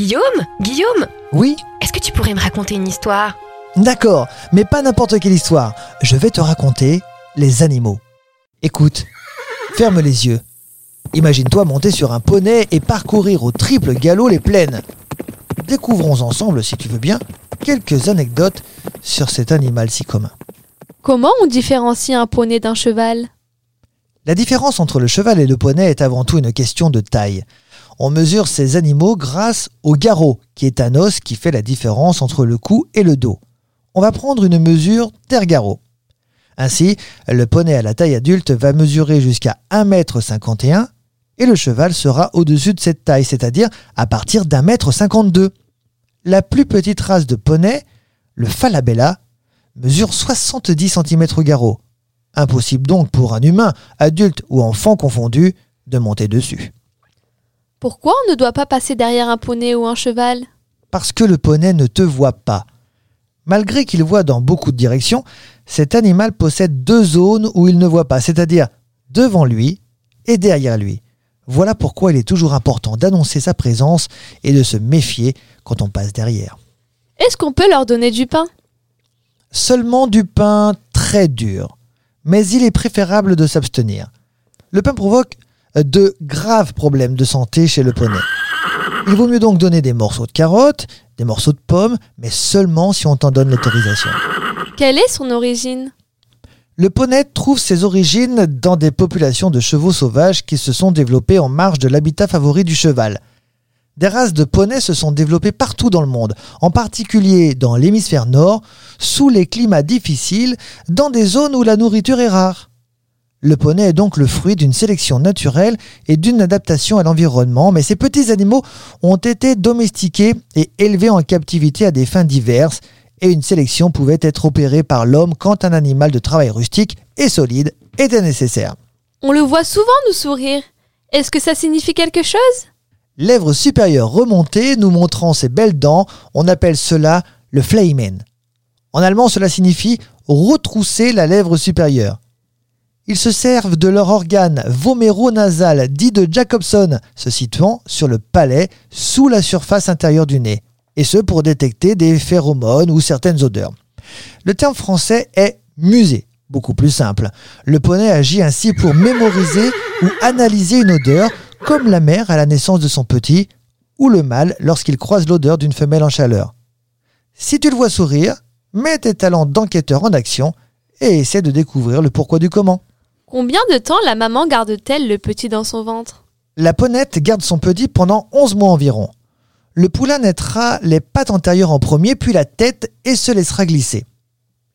Guillaume Guillaume Oui Est-ce que tu pourrais me raconter une histoire? D'accord, mais pas n'importe quelle histoire. Je vais te raconter les animaux. Écoute, ferme les yeux. Imagine-toi monter sur un poney et parcourir au triple galop les plaines. Découvrons ensemble, si tu veux bien, quelques anecdotes sur cet animal si commun. Comment on différencie un poney d'un cheval? La différence entre le cheval et le poney est avant tout une question de taille. On mesure ces animaux grâce au garrot, qui est un os qui fait la différence entre le cou et le dos. On va prendre une mesure terre-garrot. Ainsi, le poney à la taille adulte va mesurer jusqu'à 1,51 m et le cheval sera au-dessus de cette taille, c'est-à-dire à partir d'un mètre 52. La plus petite race de poney, le Falabella, mesure 70 cm au garrot. Impossible donc pour un humain, adulte ou enfant confondu, de monter dessus. Pourquoi on ne doit pas passer derrière un poney ou un cheval? Parce que le poney ne te voit pas. Malgré qu'il voit dans beaucoup de directions, cet animal possède deux zones où il ne voit pas, c'est-à-dire devant lui et derrière lui. Voilà pourquoi il est toujours important d'annoncer sa présence et de se méfier quand on passe derrière. Est-ce qu'on peut leur donner du pain? Seulement du pain très dur, mais il est préférable de s'abstenir. Le pain provoque de graves problèmes de santé chez le poney. Il vaut mieux donc donner des morceaux de carottes, des morceaux de pommes, mais seulement si on t'en donne l'autorisation. Quelle est son origine? Le poney trouve ses origines dans des populations de chevaux sauvages qui se sont développées en marge de l'habitat favori du cheval. Des races de poneys se sont développées partout dans le monde, en particulier dans l'hémisphère nord, sous les climats difficiles, dans des zones où la nourriture est rare. Le poney est donc le fruit d'une sélection naturelle et d'une adaptation à l'environnement, mais ces petits animaux ont été domestiqués et élevés en captivité à des fins diverses, et une sélection pouvait être opérée par l'homme quand un animal de travail rustique et solide était nécessaire. On le voit souvent nous sourire. Est-ce que ça signifie quelque chose? Lèvres supérieures remontées nous montrant ses belles dents, on appelle cela le Fleimen. En allemand, cela signifie retrousser la lèvre supérieure. Ils se servent de leur organe voméro-nasal dit de Jacobson, se situant sur le palais sous la surface intérieure du nez, et ce pour détecter des phéromones ou certaines odeurs. Le terme français est musée, beaucoup plus simple. Le poney agit ainsi pour mémoriser ou analyser une odeur, comme la mère à la naissance de son petit, ou le mâle lorsqu'il croise l'odeur d'une femelle en chaleur. Si tu le vois sourire, mets tes talents d'enquêteur en action et essaie de découvrir le pourquoi du comment. Combien de temps la maman garde-t-elle le petit dans son ventre? La ponette garde son petit pendant 11 mois environ. Le poulain naîtra les pattes antérieures en premier, puis la tête et se laissera glisser.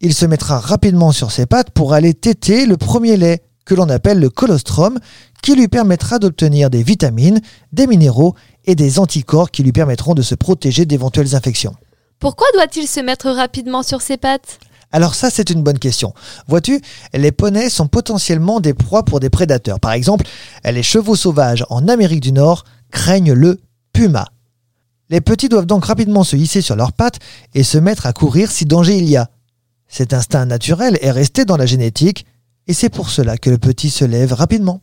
Il se mettra rapidement sur ses pattes pour aller téter le premier lait, que l'on appelle le colostrum, qui lui permettra d'obtenir des vitamines, des minéraux et des anticorps qui lui permettront de se protéger d'éventuelles infections. Pourquoi doit-il se mettre rapidement sur ses pattes? Alors ça, c'est une bonne question. Vois-tu, les poneys sont potentiellement des proies pour des prédateurs. Par exemple, les chevaux sauvages en Amérique du Nord craignent le puma. Les petits doivent donc rapidement se hisser sur leurs pattes et se mettre à courir si danger il y a. Cet instinct naturel est resté dans la génétique et c'est pour cela que le petit se lève rapidement.